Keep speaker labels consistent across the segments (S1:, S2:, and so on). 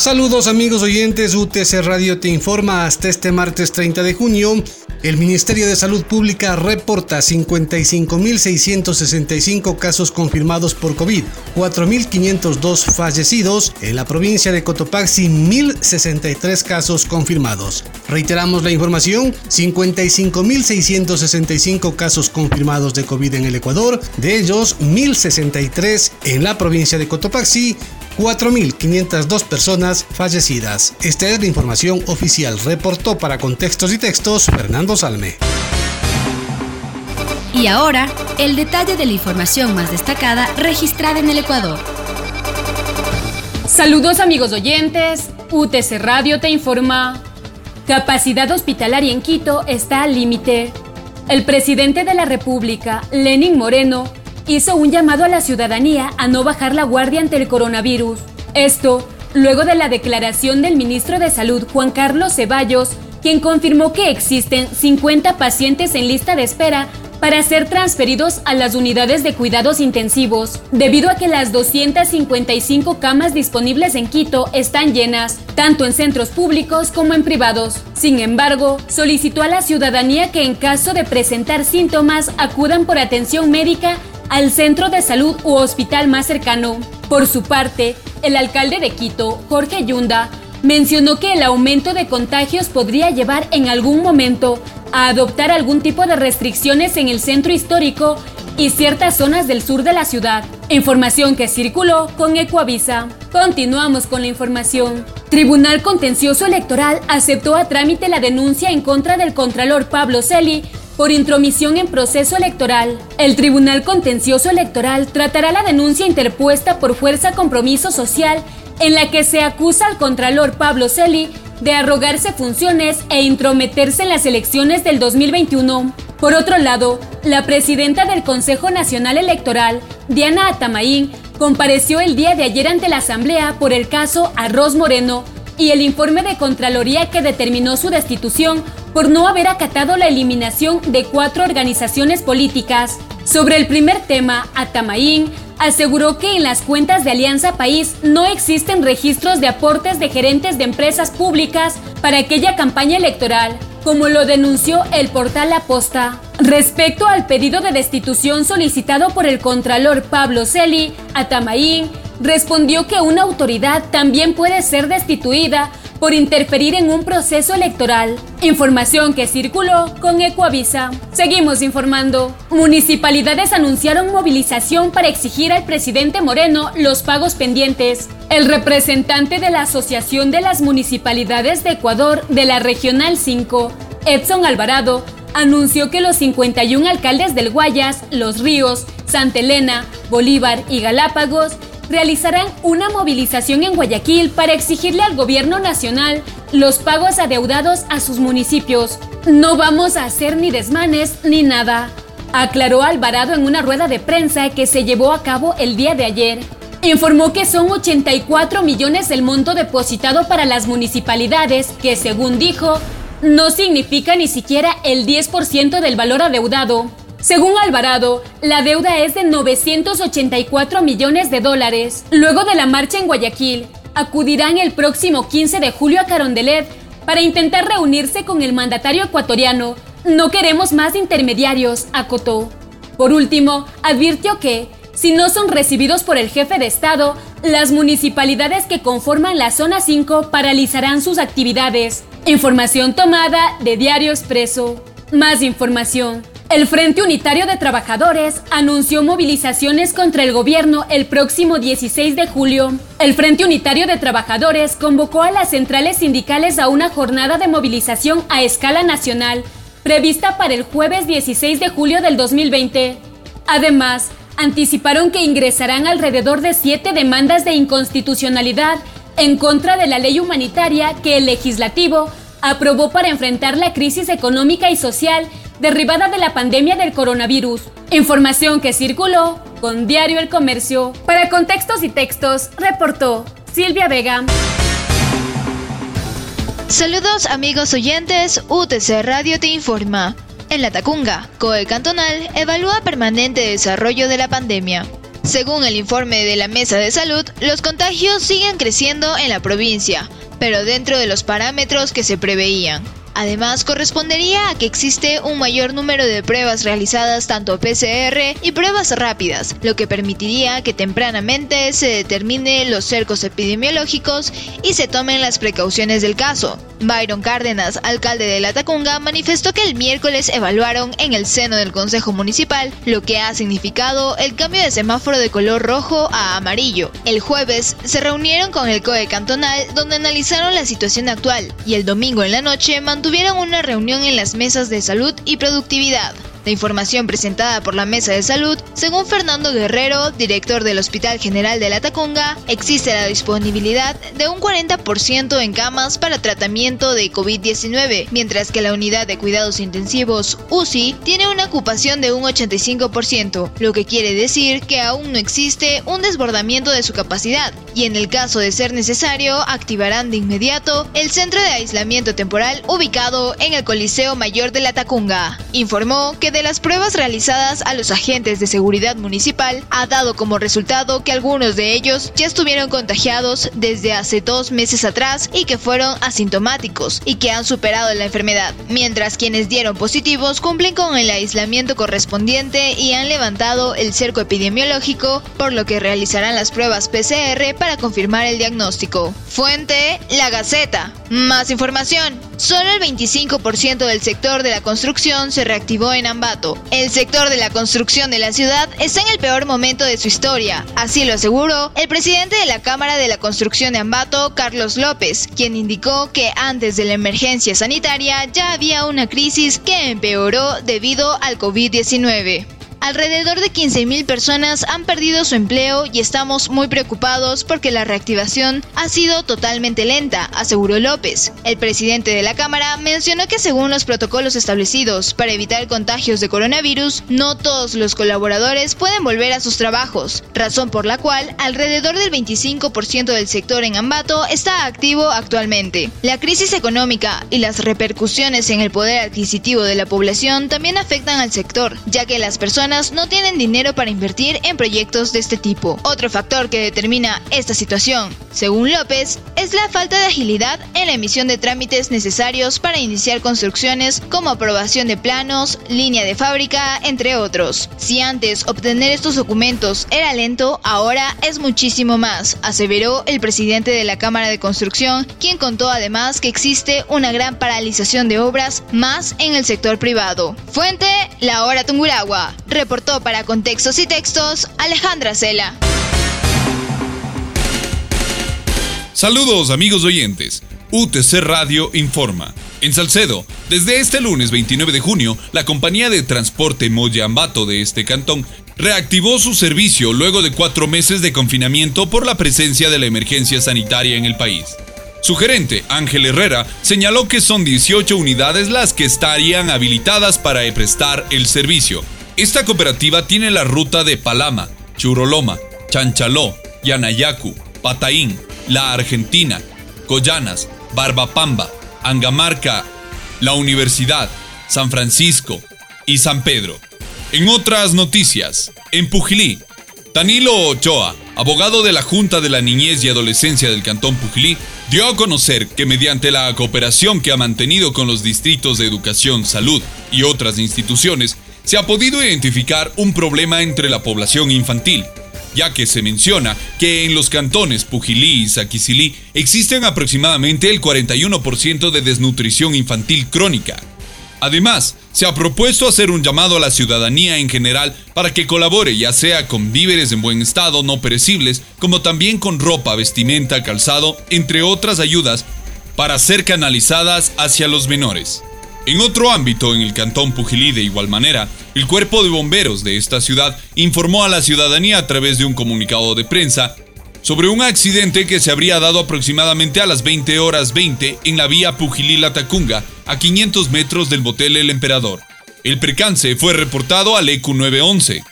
S1: Saludos amigos oyentes, UTC Radio te informa hasta este martes 30 de junio. El Ministerio de Salud Pública reporta 55.665 casos confirmados por COVID, 4.502 fallecidos. En la provincia de Cotopaxi, 1.063 casos confirmados. Reiteramos la información, 55.665 casos confirmados de COVID en el Ecuador, de ellos 1.063 en la provincia de Cotopaxi, 4.502 personas fallecidas. Esta es la información oficial. Reportó para Contextos y Textos Fernando Salme.
S2: Y ahora, el detalle de la información más destacada registrada en el Ecuador.
S3: Saludos amigos oyentes, UTC Radio te informa. Capacidad hospitalaria en Quito está al límite. El presidente de la República, Lenin Moreno, hizo un llamado a la ciudadanía a no bajar la guardia ante el coronavirus. Esto, luego de la declaración del ministro de Salud Juan Carlos Ceballos, quien confirmó que existen 50 pacientes en lista de espera para ser transferidos a las unidades de cuidados intensivos, debido a que las 255 camas disponibles en Quito están llenas, tanto en centros públicos como en privados. Sin embargo, solicitó a la ciudadanía que en caso de presentar síntomas acudan por atención médica al centro de salud u hospital más cercano. Por su parte, el alcalde de Quito, Jorge Yunda, mencionó que el aumento de contagios podría llevar en algún momento a adoptar algún tipo de restricciones en el centro histórico y ciertas zonas del sur de la ciudad. Información que circuló con Ecoavisa. Continuamos con la información. Tribunal Contencioso Electoral aceptó a trámite la denuncia en contra del Contralor Pablo Celi por intromisión en proceso electoral. El Tribunal Contencioso Electoral tratará la denuncia interpuesta por Fuerza Compromiso Social en la que se acusa al Contralor Pablo Celi de arrogarse funciones e intrometerse en las elecciones del 2021. Por otro lado, la presidenta del Consejo Nacional Electoral, Diana Atamaín, compareció el día de ayer ante la Asamblea por el caso Arroz Moreno y el informe de Contraloría que determinó su destitución por no haber acatado la eliminación de cuatro organizaciones políticas. Sobre el primer tema, Atamaín aseguró que en las cuentas de Alianza País no existen registros de aportes de gerentes de empresas públicas para aquella campaña electoral, como lo denunció el portal La Posta. Respecto al pedido de destitución solicitado por el contralor Pablo Celi, Atamaín respondió que una autoridad también puede ser destituida por interferir en un proceso electoral. Información que circuló con Ecoavisa. Seguimos informando. Municipalidades anunciaron movilización para exigir al presidente Moreno los pagos pendientes. El representante de la Asociación de las Municipalidades de Ecuador de la Regional 5, Edson Alvarado, anunció que los 51 alcaldes del Guayas, Los Ríos, Santa Elena, Bolívar y Galápagos realizarán una movilización en Guayaquil para exigirle al gobierno nacional los pagos adeudados a sus municipios. No vamos a hacer ni desmanes ni nada, aclaró Alvarado en una rueda de prensa que se llevó a cabo el día de ayer. Informó que son 84 millones el monto depositado para las municipalidades, que según dijo, no significa ni siquiera el 10% del valor adeudado. Según Alvarado, la deuda es de 984 millones de dólares. Luego de la marcha en Guayaquil, acudirán el próximo 15 de julio a Carondelet para intentar reunirse con el mandatario ecuatoriano. No queremos más intermediarios, acotó. Por último, advirtió que, si no son recibidos por el jefe de Estado, las municipalidades que conforman la Zona 5 paralizarán sus actividades. Información tomada de Diario Expreso. Más información. El Frente Unitario de Trabajadores anunció movilizaciones contra el gobierno el próximo 16 de julio. El Frente Unitario de Trabajadores convocó a las centrales sindicales a una jornada de movilización a escala nacional, prevista para el jueves 16 de julio del 2020. Además, anticiparon que ingresarán alrededor de siete demandas de inconstitucionalidad en contra de la ley humanitaria que el legislativo aprobó para enfrentar la crisis económica y social derivada de la pandemia del coronavirus. Información que circuló con Diario El Comercio. Para contextos y textos, reportó Silvia Vega.
S4: Saludos amigos oyentes, UTC Radio te informa. En la Tacunga, COE Cantonal evalúa permanente desarrollo de la pandemia. Según el informe de la Mesa de Salud, los contagios siguen creciendo en la provincia, pero dentro de los parámetros que se preveían. Además, correspondería a que existe un mayor número de pruebas realizadas tanto PCR y pruebas rápidas, lo que permitiría que tempranamente se determine los cercos epidemiológicos y se tomen las precauciones del caso. Byron Cárdenas, alcalde de La Tacunga, manifestó que el miércoles evaluaron en el seno del Consejo Municipal lo que ha significado el cambio de semáforo de color rojo a amarillo. El jueves se reunieron con el COE cantonal donde analizaron la situación actual y el domingo en la noche mantuvieron una reunión en las mesas de salud y productividad. La información presentada por la Mesa de Salud, según Fernando Guerrero, director del Hospital General de la Tacunga, existe la disponibilidad de un 40% en camas para tratamiento de COVID-19, mientras que la unidad de cuidados intensivos UCI tiene una ocupación de un 85%, lo que quiere decir que aún no existe un desbordamiento de su capacidad, y en el caso de ser necesario, activarán de inmediato el centro de aislamiento temporal ubicado en el Coliseo Mayor de la Tacunga. Informó que de las pruebas realizadas a los agentes de seguridad municipal ha dado como resultado que algunos de ellos ya estuvieron contagiados desde hace dos meses atrás y que fueron asintomáticos y que han superado la enfermedad, mientras quienes dieron positivos cumplen con el aislamiento correspondiente y han levantado el cerco epidemiológico, por lo que realizarán las pruebas PCR para confirmar el diagnóstico. Fuente, La Gaceta. Más información. Solo el 25% del sector de la construcción se reactivó en Ambato. El sector de la construcción de la ciudad está en el peor momento de su historia, así lo aseguró el presidente de la Cámara de la Construcción de Ambato, Carlos López, quien indicó que antes de la emergencia sanitaria ya había una crisis que empeoró debido al COVID-19. Alrededor de 15.000 personas han perdido su empleo y estamos muy preocupados porque la reactivación ha sido totalmente lenta, aseguró López. El presidente de la Cámara mencionó que según los protocolos establecidos para evitar contagios de coronavirus, no todos los colaboradores pueden volver a sus trabajos, razón por la cual alrededor del 25% del sector en Ambato está activo actualmente. La crisis económica y las repercusiones en el poder adquisitivo de la población también afectan al sector, ya que las personas no tienen dinero para invertir en proyectos de este tipo. Otro factor que determina esta situación, según López, es la falta de agilidad en la emisión de trámites necesarios para iniciar construcciones como aprobación de planos, línea de fábrica, entre otros. Si antes obtener estos documentos era lento, ahora es muchísimo más, aseveró el presidente de la Cámara de Construcción, quien contó además que existe una gran paralización de obras más en el sector privado. Fuente, La Hora Tunguragua. Reportó para Contextos y Textos Alejandra Cela.
S5: Saludos amigos oyentes. UTC Radio informa. En Salcedo, desde este lunes 29 de junio, la compañía de transporte Moyambato de este cantón reactivó su servicio luego de cuatro meses de confinamiento por la presencia de la emergencia sanitaria en el país. Su gerente, Ángel Herrera, señaló que son 18 unidades las que estarían habilitadas para prestar el servicio, esta cooperativa tiene la ruta de Palama, Churoloma, Chanchaló, Yanayacu, Pataín, La Argentina, Coyanas, Barbapamba, Angamarca, La Universidad, San Francisco y San Pedro. En otras noticias, en Pujilí, Danilo Ochoa, abogado de la Junta de la Niñez y Adolescencia del Cantón Pujilí, dio a conocer que mediante la cooperación que ha mantenido con los distritos de educación, salud y otras instituciones, se ha podido identificar un problema entre la población infantil, ya que se menciona que en los cantones Pujilí y Saquicilí existen aproximadamente el 41% de desnutrición infantil crónica. Además, se ha propuesto hacer un llamado a la ciudadanía en general para que colabore ya sea con víveres en buen estado no perecibles, como también con ropa, vestimenta, calzado, entre otras ayudas, para ser canalizadas hacia los menores. En otro ámbito, en el cantón Pujilí de igual manera, el cuerpo de bomberos de esta ciudad informó a la ciudadanía a través de un comunicado de prensa sobre un accidente que se habría dado aproximadamente a las 20 horas 20 en la vía Pujilí-Latacunga, a 500 metros del motel El Emperador. El percance fue reportado al EQ 911.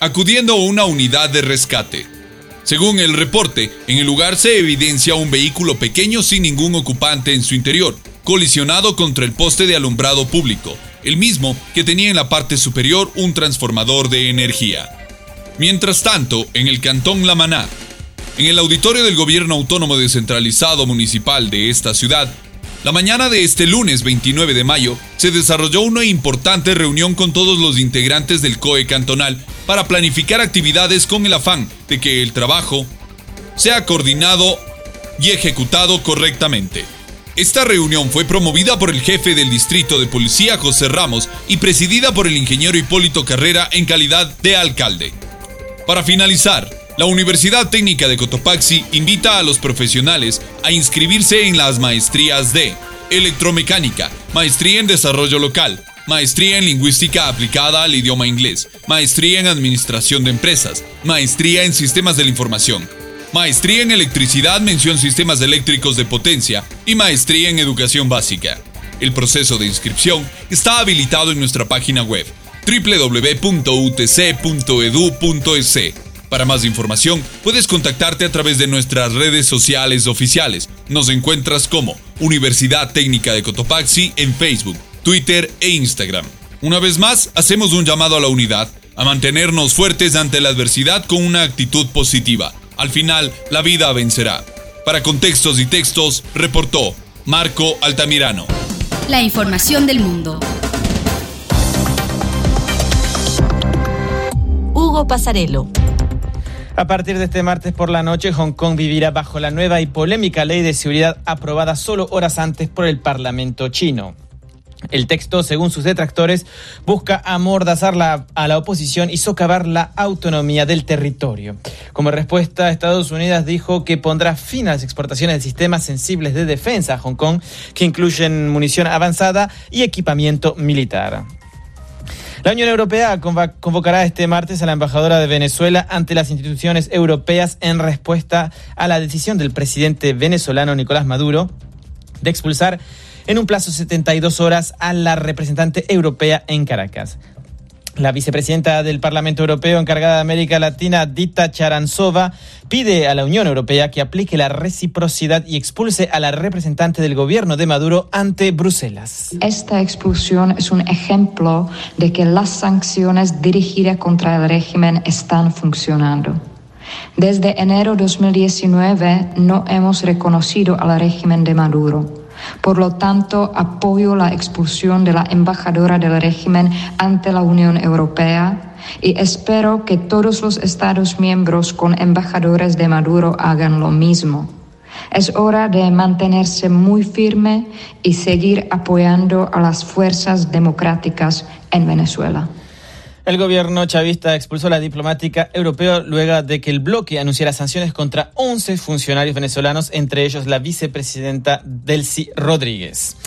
S5: acudiendo a una unidad de rescate. Según el reporte, en el lugar se evidencia un vehículo pequeño sin ningún ocupante en su interior, colisionado contra el poste de alumbrado público, el mismo que tenía en la parte superior un transformador de energía. Mientras tanto, en el cantón La Maná, en el auditorio del Gobierno Autónomo Descentralizado Municipal de esta ciudad, la mañana de este lunes 29 de mayo se desarrolló una importante reunión con todos los integrantes del COE cantonal para planificar actividades con el afán de que el trabajo sea coordinado y ejecutado correctamente. Esta reunión fue promovida por el jefe del distrito de policía José Ramos y presidida por el ingeniero Hipólito Carrera en calidad de alcalde. Para finalizar, la Universidad Técnica de Cotopaxi invita a los profesionales a inscribirse en las maestrías de Electromecánica, Maestría en Desarrollo Local, Maestría en Lingüística aplicada al idioma inglés, Maestría en Administración de Empresas, Maestría en Sistemas de la Información, Maestría en Electricidad, mención Sistemas Eléctricos de Potencia y Maestría en Educación Básica. El proceso de inscripción está habilitado en nuestra página web www.utc.edu.es para más información, puedes contactarte a través de nuestras redes sociales oficiales. Nos encuentras como Universidad Técnica de Cotopaxi en Facebook, Twitter e Instagram. Una vez más, hacemos un llamado a la unidad, a mantenernos fuertes ante la adversidad con una actitud positiva. Al final, la vida vencerá. Para contextos y textos, reportó Marco Altamirano.
S2: La información del mundo.
S6: Hugo Pasarelo.
S7: A partir de este martes por la noche, Hong Kong vivirá bajo la nueva y polémica ley de seguridad aprobada solo horas antes por el Parlamento chino. El texto, según sus detractores, busca amordazar a la oposición y socavar la autonomía del territorio. Como respuesta, Estados Unidos dijo que pondrá fin a las exportaciones de sistemas sensibles de defensa a Hong Kong, que incluyen munición avanzada y equipamiento militar. La Unión Europea convocará este martes a la embajadora de Venezuela ante las instituciones europeas en respuesta a la decisión del presidente venezolano Nicolás Maduro de expulsar en un plazo de 72 horas a la representante europea en Caracas. La vicepresidenta del Parlamento Europeo encargada de América Latina, Dita Charanzova, pide a la Unión Europea que aplique la reciprocidad y expulse a la representante del gobierno de Maduro ante Bruselas.
S8: Esta expulsión es un ejemplo de que las sanciones dirigidas contra el régimen están funcionando. Desde enero de 2019 no hemos reconocido al régimen de Maduro. Por lo tanto, apoyo la expulsión de la embajadora del régimen ante la Unión Europea y espero que todos los Estados miembros con embajadores de Maduro hagan lo mismo. Es hora de mantenerse muy firme y seguir apoyando a las fuerzas democráticas en Venezuela.
S7: El gobierno chavista expulsó a la diplomática europea luego de que el bloque anunciara sanciones contra 11 funcionarios venezolanos, entre ellos la vicepresidenta Delcy Rodríguez.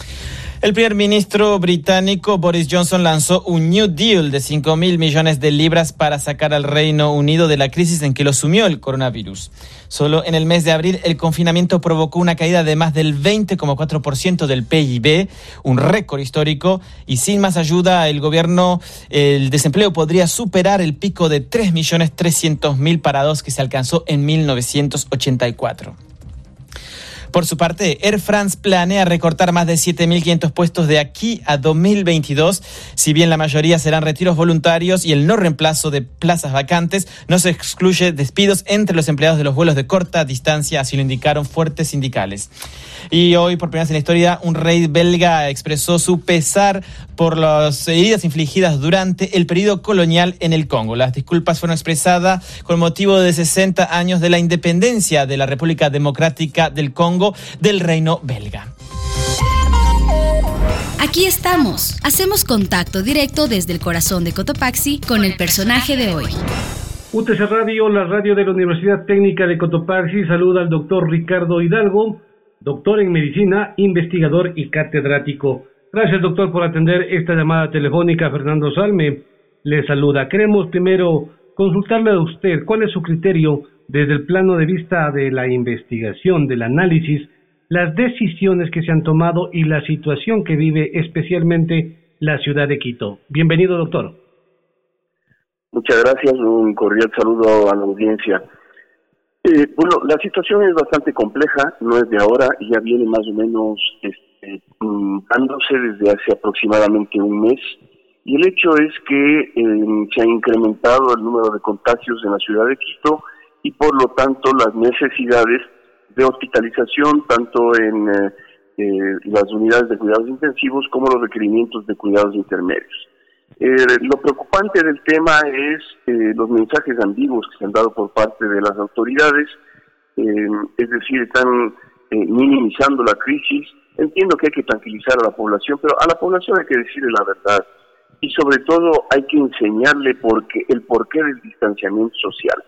S7: El primer ministro británico Boris Johnson lanzó un New Deal de 5 mil millones de libras para sacar al Reino Unido de la crisis en que lo sumió el coronavirus. Solo en el mes de abril el confinamiento provocó una caída de más del 20,4% del PIB, un récord histórico, y sin más ayuda el gobierno, el desempleo podría superar el pico de 3.300.000 parados que se alcanzó en 1984. Por su parte, Air France planea recortar más de 7.500 puestos de aquí a 2022. Si bien la mayoría serán retiros voluntarios y el no reemplazo de plazas vacantes, no se excluye despidos entre los empleados de los vuelos de corta distancia, así lo indicaron fuertes sindicales. Y hoy, por primera vez en la historia, un rey belga expresó su pesar por las heridas infligidas durante el periodo colonial en el Congo. Las disculpas fueron expresadas con motivo de 60 años de la independencia de la República Democrática del Congo del reino belga.
S2: Aquí estamos. Hacemos contacto directo desde el corazón de Cotopaxi con el personaje de hoy.
S1: UTC Radio, la radio de la Universidad Técnica de Cotopaxi, saluda al doctor Ricardo Hidalgo, doctor en medicina, investigador y catedrático. Gracias, doctor, por atender esta llamada telefónica. Fernando Salme le saluda. Queremos primero consultarle a usted cuál es su criterio desde el plano de vista de la investigación, del análisis, las decisiones que se han tomado y la situación que vive especialmente la ciudad de Quito. Bienvenido, doctor.
S6: Muchas gracias, un cordial saludo a la audiencia. Eh, bueno, la situación es bastante compleja, no es de ahora, ya viene más o menos este, mm, desde hace aproximadamente un mes. Y el hecho es que eh, se ha incrementado el número de contagios en la ciudad de Quito y por lo tanto las necesidades de hospitalización tanto en eh, eh, las unidades de cuidados intensivos como los requerimientos de cuidados intermedios. Eh, lo preocupante del tema es los mensajes ambiguos que se han dado por parte de las autoridades, es decir, están minimizando la crisis. Entiendo que hay que tranquilizar a la población, pero a la población hay que decirle la verdad y sobre todo hay que enseñarle por el porqué del distanciamiento social.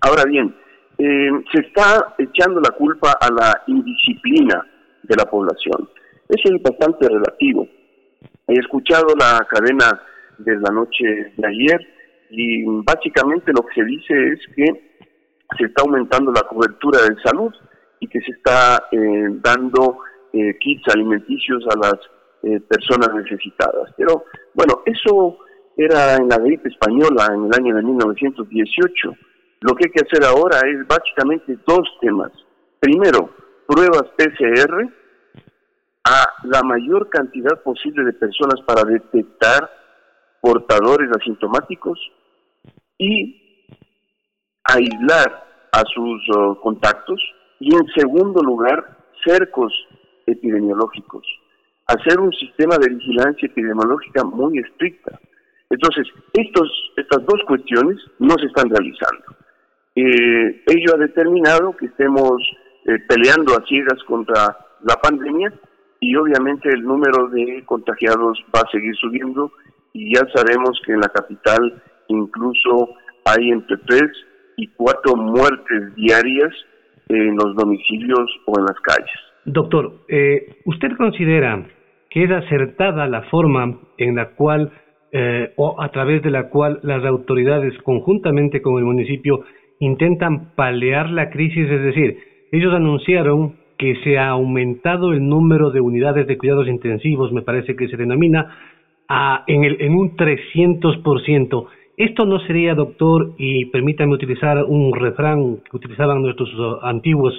S6: Ahora bien, eh, se está echando la culpa a la indisciplina de la población. Eso es bastante relativo. He escuchado la cadena de la noche de ayer y básicamente lo que se dice es que se está aumentando la cobertura de salud y que se está eh, dando eh, kits alimenticios a las personas necesitadas. Pero bueno, eso era en la gripe española en el año de 1918 lo que hay que hacer ahora es básicamente dos temas. Primero, pruebas PCR a la mayor cantidad posible de personas para detectar portadores asintomáticos y aislar a sus oh, contactos y en segundo lugar cercos epidemiológicos, hacer un sistema de vigilancia epidemiológica muy estricta. Entonces, estos, estas dos cuestiones no se están realizando. Eh, ello ha determinado que estemos eh, peleando a ciegas contra la pandemia y obviamente el número de contagiados va a seguir subiendo y ya sabemos que en la capital incluso hay entre tres y cuatro muertes diarias en los domicilios o en las calles.
S1: Doctor, eh, ¿usted considera que es acertada la forma en la cual o a través de la cual las autoridades conjuntamente con el municipio intentan paliar la crisis, es decir, ellos anunciaron que se ha aumentado el número de unidades de cuidados intensivos, me parece que se denomina, a, en, el, en un 300%. Esto no sería, doctor, y permítame utilizar un refrán que utilizaban nuestros uh, antiguos,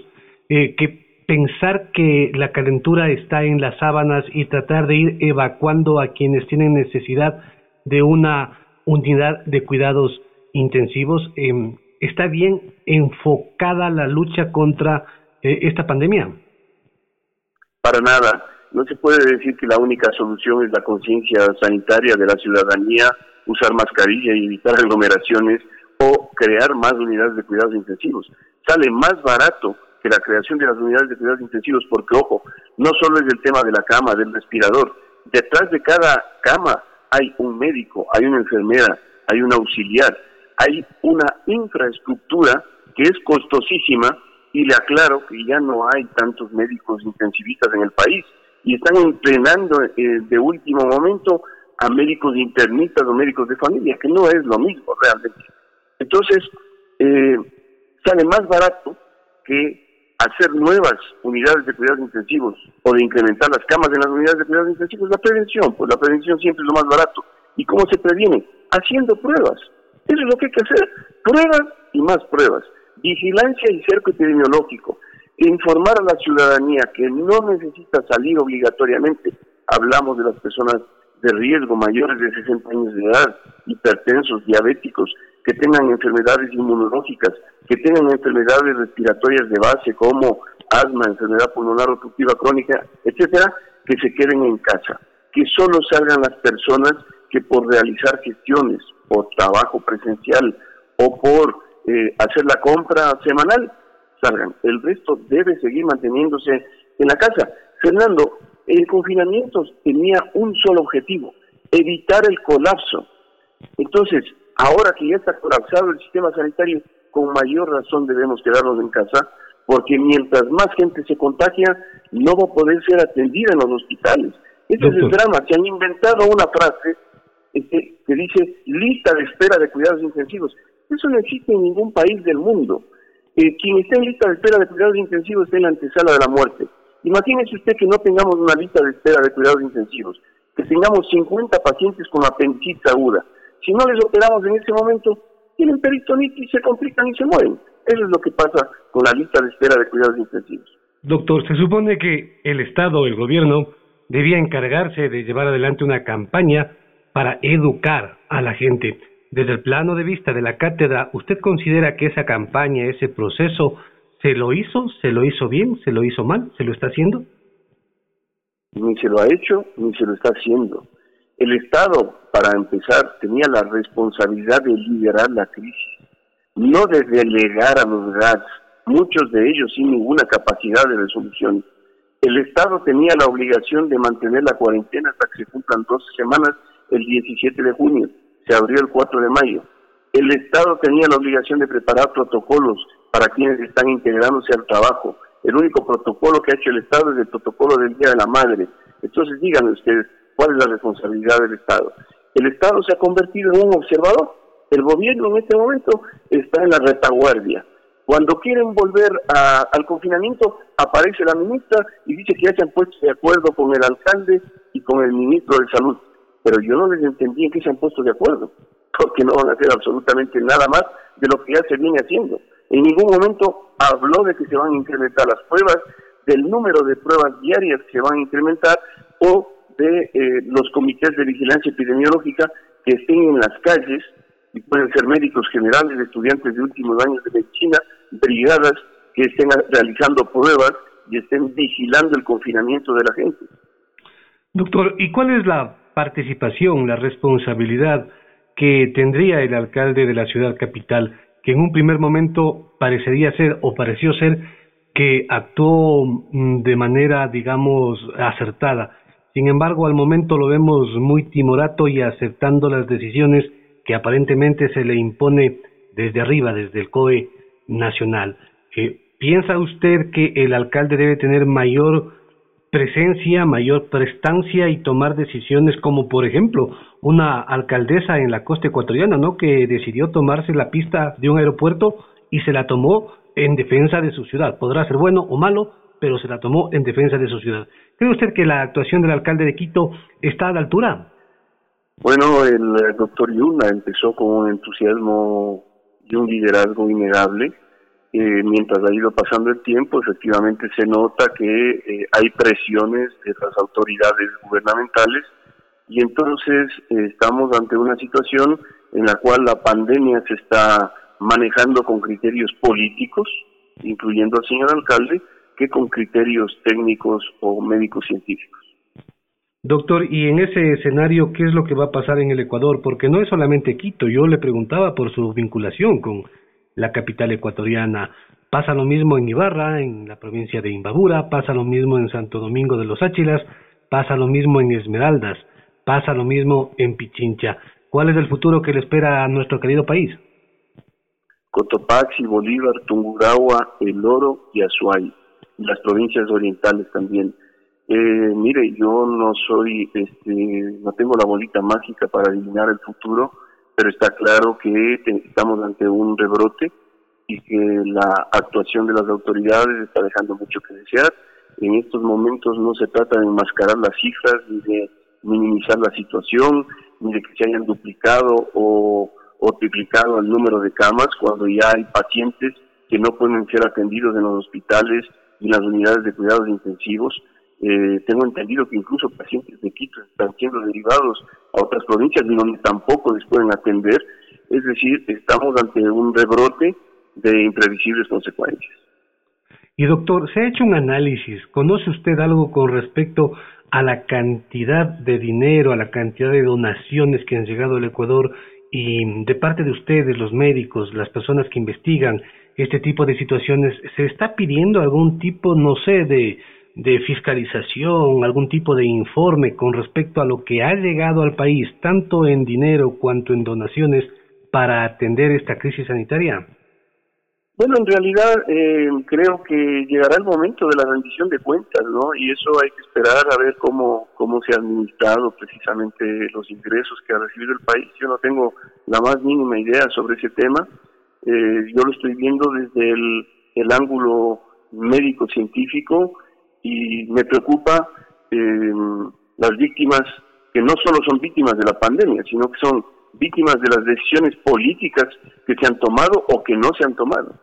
S1: eh, que pensar que la calentura está en las sábanas y tratar de ir evacuando a quienes tienen necesidad de una unidad de cuidados intensivos, eh, está bien enfocada la lucha contra eh, esta pandemia?
S6: Para nada. No se puede decir que la única solución es la conciencia sanitaria de la ciudadanía, usar mascarilla y evitar aglomeraciones o crear más unidades de cuidados intensivos. Sale más barato que la creación de las unidades de cuidados intensivos porque, ojo, no solo es el tema de la cama, del respirador. Detrás de cada cama hay un médico, hay una enfermera, hay un auxiliar, hay una infraestructura que es costosísima y le aclaro que ya no hay tantos médicos intensivistas en el país y están entrenando eh, de último momento a médicos internistas o médicos de familia, que no es lo mismo realmente. Entonces, eh, sale más barato que hacer nuevas unidades de cuidados intensivos o de incrementar las camas en las unidades de cuidados intensivos, la prevención, pues la prevención siempre es lo más barato. ¿Y cómo se previene? Haciendo pruebas. Eso es lo que hay que hacer. Pruebas y más pruebas. Vigilancia y cerco epidemiológico. Informar a la ciudadanía que no necesita salir obligatoriamente. Hablamos de las personas de riesgo mayores de 60 años de edad, hipertensos, diabéticos, que tengan enfermedades inmunológicas, que tengan enfermedades respiratorias de base como asma, enfermedad pulmonar obstructiva crónica, etcétera, que se queden en casa, que solo salgan las personas que por realizar gestiones, por trabajo presencial o por eh, hacer la compra semanal, salgan. El resto debe seguir manteniéndose en la casa. Fernando, el confinamiento tenía un solo objetivo, evitar el colapso. Entonces, ahora que ya está colapsado el sistema sanitario, con mayor razón debemos quedarnos en casa, porque mientras más gente se contagia, no va a poder ser atendida en los hospitales. Ese es el drama. Se han inventado una frase este, que dice lista de espera de cuidados intensivos. Eso no existe en ningún país del mundo. Eh, quien esté en lista de espera de cuidados intensivos está en la antesala de la muerte. Imagínese usted que no tengamos una lista de espera de cuidados intensivos, que tengamos 50 pacientes con apendicitis aguda, Si no les operamos en ese momento, tienen peritonitis, se complican y se mueren. Eso es lo que pasa con la lista de espera de cuidados intensivos.
S1: Doctor, se supone que el Estado, el gobierno, debía encargarse de llevar adelante una campaña para educar a la gente. Desde el plano de vista de la cátedra, ¿usted considera que esa campaña, ese proceso, se lo hizo, se lo hizo bien, se lo hizo mal, se lo está haciendo?
S6: Ni se lo ha hecho, ni se lo está haciendo. El Estado, para empezar, tenía la responsabilidad de liderar la crisis, no de delegar a los GATS, muchos de ellos sin ninguna capacidad de resolución. El Estado tenía la obligación de mantener la cuarentena hasta que se cumplan dos semanas el 17 de junio, se abrió el 4 de mayo. El Estado tenía la obligación de preparar protocolos para quienes están integrándose al trabajo. El único protocolo que ha hecho el Estado es el protocolo del Día de la Madre. Entonces díganme ustedes, ¿cuál es la responsabilidad del Estado? El Estado se ha convertido en un observador. El gobierno en este momento está en la retaguardia. Cuando quieren volver al confinamiento, aparece la ministra y dice que ya se han puesto de acuerdo con el alcalde y con el ministro de Salud pero yo no les entendí en qué se han puesto de acuerdo, porque no van a hacer absolutamente nada más de lo que ya se viene haciendo. En ningún momento habló de que se van a incrementar las pruebas, del número de pruebas diarias que se van a incrementar o de eh, los comités de vigilancia epidemiológica que estén en las calles, y pueden ser médicos generales, estudiantes de últimos años de medicina, brigadas que estén realizando pruebas y estén vigilando el confinamiento de la gente.
S1: Doctor, ¿y cuál es la participación, la responsabilidad que tendría el alcalde de la ciudad capital, que en un primer momento parecería ser o pareció ser que actuó mm, de manera, digamos, acertada. Sin embargo, al momento lo vemos muy timorato y aceptando las decisiones que aparentemente se le impone desde arriba, desde el COE nacional. Eh, ¿Piensa usted que el alcalde debe tener mayor presencia, mayor prestancia y tomar decisiones como por ejemplo una alcaldesa en la costa ecuatoriana, ¿no? Que decidió tomarse la pista de un aeropuerto y se la tomó en defensa de su ciudad. Podrá ser bueno o malo, pero se la tomó en defensa de su ciudad. ¿Cree usted que la actuación del alcalde de Quito está a la altura?
S6: Bueno, el doctor Yuna empezó con un entusiasmo y un liderazgo innegable eh, mientras ha ido pasando el tiempo, efectivamente se nota que eh, hay presiones de las autoridades gubernamentales y entonces eh, estamos ante una situación en la cual la pandemia se está manejando con criterios políticos, incluyendo al señor alcalde, que con criterios técnicos o médicos científicos.
S1: Doctor, y en ese escenario, ¿qué es lo que va a pasar en el Ecuador? Porque no es solamente Quito, yo le preguntaba por su vinculación con la capital ecuatoriana. Pasa lo mismo en Ibarra, en la provincia de Imbabura, pasa lo mismo en Santo Domingo de los Áchilas, pasa lo mismo en Esmeraldas, pasa lo mismo en Pichincha. ¿Cuál es el futuro que le espera a nuestro querido país?
S6: Cotopaxi, Bolívar, Tungurahua, El Oro y Azuay, las provincias orientales también. Eh, mire, yo no soy, este, no tengo la bolita mágica para adivinar el futuro, pero está claro que estamos ante un rebrote y que la actuación de las autoridades está dejando mucho que desear. En estos momentos no se trata de enmascarar las cifras ni de minimizar la situación, ni de que se hayan duplicado o, triplicado el número de camas cuando ya hay pacientes que no pueden ser atendidos en los hospitales y las unidades de cuidados intensivos eh, tengo entendido que incluso pacientes de Quito están siendo derivados a otras provincias y donde tampoco les pueden atender. Es decir, estamos ante un rebrote de imprevisibles consecuencias.
S1: Y doctor, ¿se ha hecho un análisis? ¿Conoce usted algo con respecto a la cantidad de dinero, a la cantidad de donaciones que han llegado al Ecuador y de parte de ustedes, los médicos, las personas que investigan este tipo de situaciones, ¿se está pidiendo algún tipo, no sé, de, de fiscalización, algún tipo de informe con respecto a lo que ha llegado al país, tanto en dinero cuanto en donaciones, para atender esta crisis sanitaria?
S6: Bueno, en realidad eh, creo que llegará el momento de la rendición de cuentas, ¿no? Y eso hay que esperar a ver cómo, cómo se ha administrado precisamente los ingresos que ha recibido el país. Yo no tengo la más mínima idea sobre ese tema. Eh, yo lo estoy viendo desde el, el ángulo médico-científico y me preocupa eh, las víctimas que no solo son víctimas de la pandemia, sino que son víctimas de las decisiones políticas que se han tomado o que no se han tomado.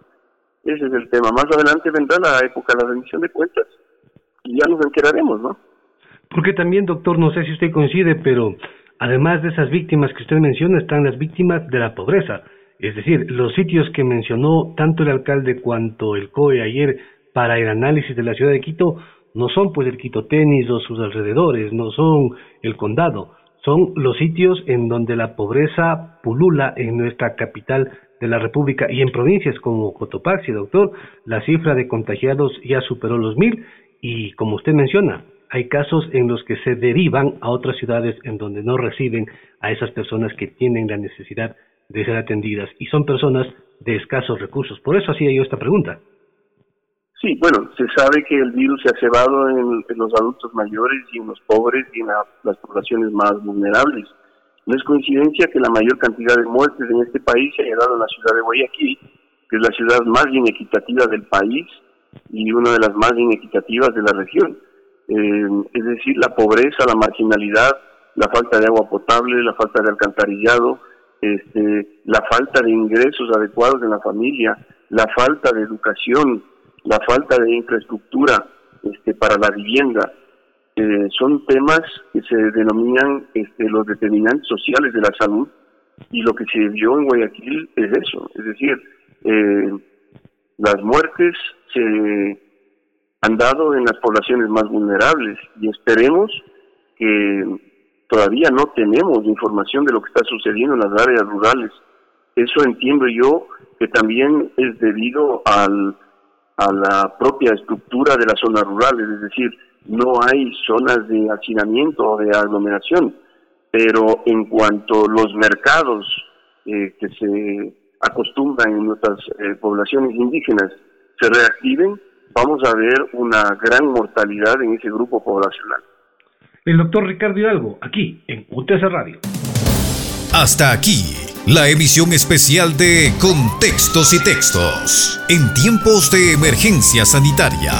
S6: Ese es el tema. Más adelante vendrá la época de la rendición de cuentas y ya nos enteraremos, ¿no?
S1: Porque también, doctor, no sé si usted coincide, pero además de esas víctimas que usted menciona, están las víctimas de la pobreza. Es decir, los sitios que mencionó tanto el alcalde cuanto el COE ayer para el análisis de la ciudad de Quito no son pues el Quito Tenis o sus alrededores, no son el condado, son los sitios en donde la pobreza pulula en nuestra capital de la República y en provincias como Cotopaxi, doctor, la cifra de contagiados ya superó los mil y como usted menciona, hay casos en los que se derivan a otras ciudades en donde no reciben a esas personas que tienen la necesidad de ser atendidas y son personas de escasos recursos. Por eso hacía yo esta pregunta.
S6: Sí, bueno, se sabe que el virus se ha cebado en, los adultos mayores y en los pobres y en las poblaciones más vulnerables. No es coincidencia que la mayor cantidad de muertes en este país se haya dado en la ciudad de Guayaquil, que es la ciudad más inequitativa del país y una de las más inequitativas de la región. Eh, es decir, la pobreza, la marginalidad, la falta de agua potable, la falta de alcantarillado, este, la falta de ingresos adecuados en la familia, la falta de educación, la falta de infraestructura este, para la vivienda, eh, son temas que se denominan este, los determinantes sociales de la salud y lo que se vio en Guayaquil es eso, es decir, eh, las muertes se han dado en las poblaciones más vulnerables y esperemos que todavía no tenemos información de lo que está sucediendo en las áreas rurales. Eso entiendo yo que también es debido al a la propia estructura de las zonas rurales, es decir, no hay zonas de hacinamiento o de aglomeración, pero en cuanto los mercados eh, que se acostumbran en nuestras eh, poblaciones indígenas se reactiven, vamos a ver una gran mortalidad en ese grupo poblacional.
S1: El doctor Ricardo Hidalgo, aquí en UTC Radio.
S9: Hasta aquí la emisión especial de Contextos y Textos en tiempos de emergencia sanitaria.